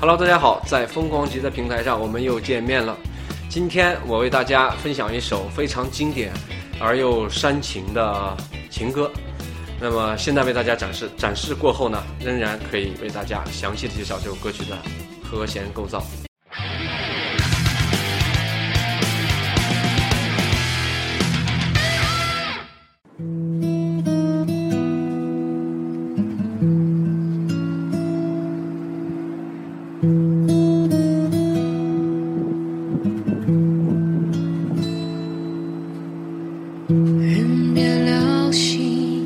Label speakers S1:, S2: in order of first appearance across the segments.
S1: Hello，大家好，在疯狂吉的平台上，我们又见面了。今天我为大家分享一首非常经典而又煽情的情歌。那么现在为大家展示，展示过后呢，仍然可以为大家详细的介绍这首歌曲的和弦构造。
S2: 人变了心，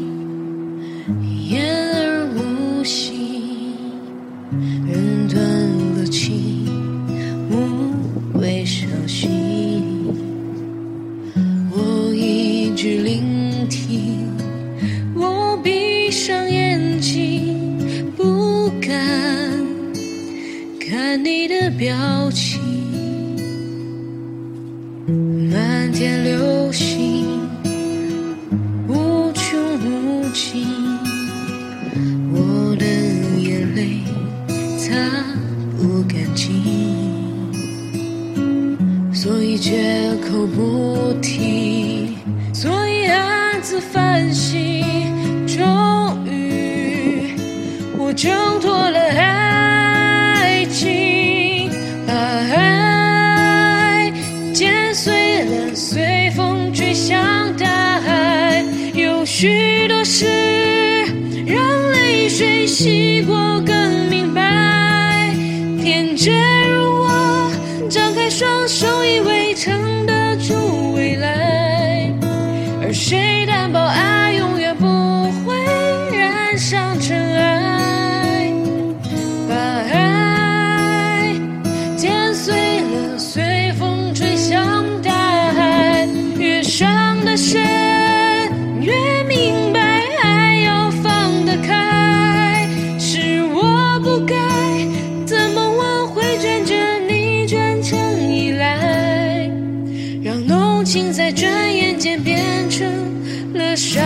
S2: 言而无信，人断了情，无谓伤心。我一直聆听，我闭上眼睛，不敢看你的表情。漫天流所以绝口不提，所以暗自反省。终于，我挣脱了爱情，把爱剪碎了，随风吹向大海。有许多事，让泪水洗过更明白。天真染上尘埃？把爱剪碎了，随风吹向大海。越伤得深，越明白爱要放得开。是我不该，怎么挽回卷着你转成依赖？让浓情在转眼间变成了伤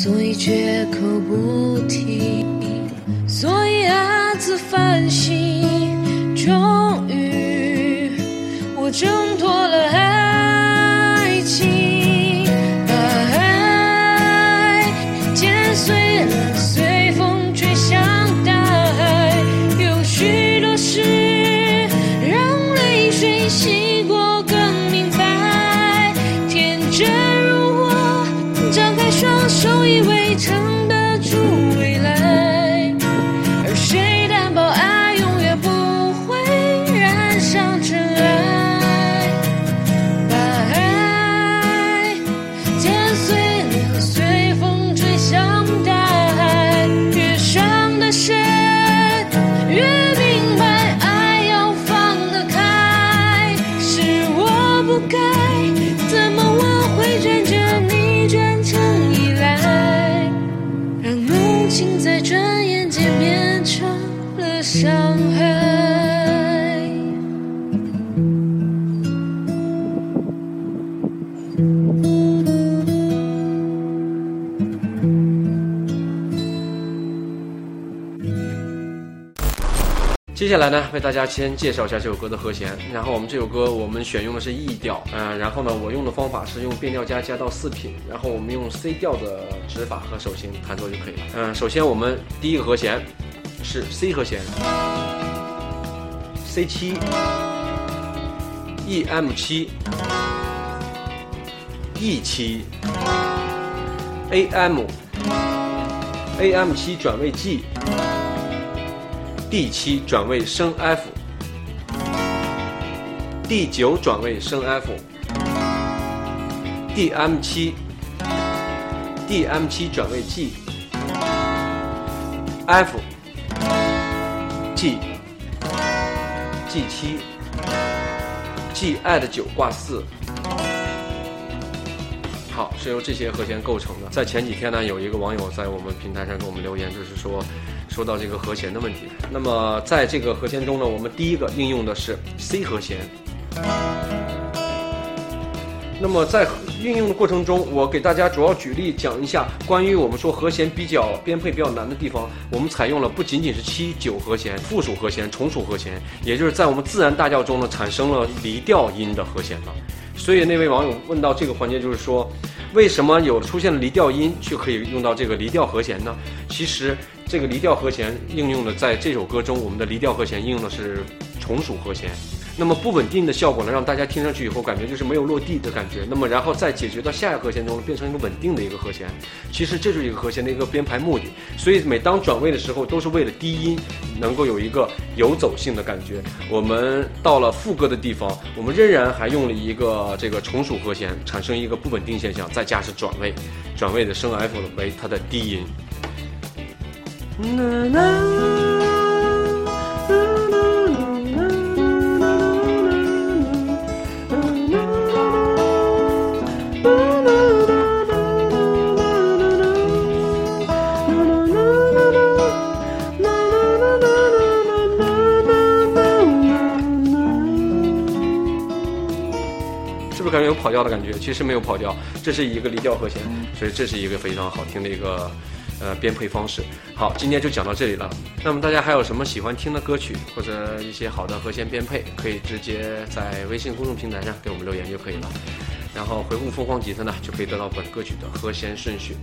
S2: 所以绝口不提，所以暗自反省。伤害。
S1: 接下来呢，为大家先介绍一下这首歌的和弦。然后我们这首歌我们选用的是 E 调，嗯、然后呢，我用的方法是用变调加加到四品，然后我们用 C 调的指法和手型弹奏就可以了。嗯、首先我们第一个和弦是 C 和弦，C 七，E M 七，E 七，A M，A M 七转位 G。D 七转位升 F，D 九转位升 F，D M 七，D M 七转位 G，F G，F，G，G 七 G add 九挂四。好，是由这些和弦构成的。在前几天呢，有一个网友在我们平台上给我们留言，就是说说到这个和弦的问题。那么在这个和弦中呢，我们第一个应用的是 C 和弦。那么在运用的过程中，我给大家主要举例讲一下关于我们说和弦比较编配比较难的地方。我们采用了不仅仅是七九和弦、附属和弦、从属和弦，也就是在我们自然大调中呢产生了离调音的和弦了。所以那位网友问到这个环节，就是说，为什么有出现了离调音，却可以用到这个离调和弦呢？其实这个离调和弦应用的在这首歌中，我们的离调和弦应用的是从属和弦。那么不稳定的效果呢，让大家听上去以后感觉就是没有落地的感觉。那么然后再解决到下一个和弦中，变成一个稳定的一个和弦。其实这就是一个和弦的一个编排目的。所以每当转位的时候，都是为了低音能够有一个游走性的感觉。我们到了副歌的地方，我们仍然还用了一个这个从属和弦，产生一个不稳定现象，再加上转位，转位的升 F 为它的低音。跑调的感觉？其实没有跑调，这是一个离调和弦，所以这是一个非常好听的一个呃编配方式。好，今天就讲到这里了。那么大家还有什么喜欢听的歌曲或者一些好的和弦编配，可以直接在微信公众平台上给我们留言就可以了。然后回复“凤凰吉他”呢，就可以得到本歌曲的和弦顺序。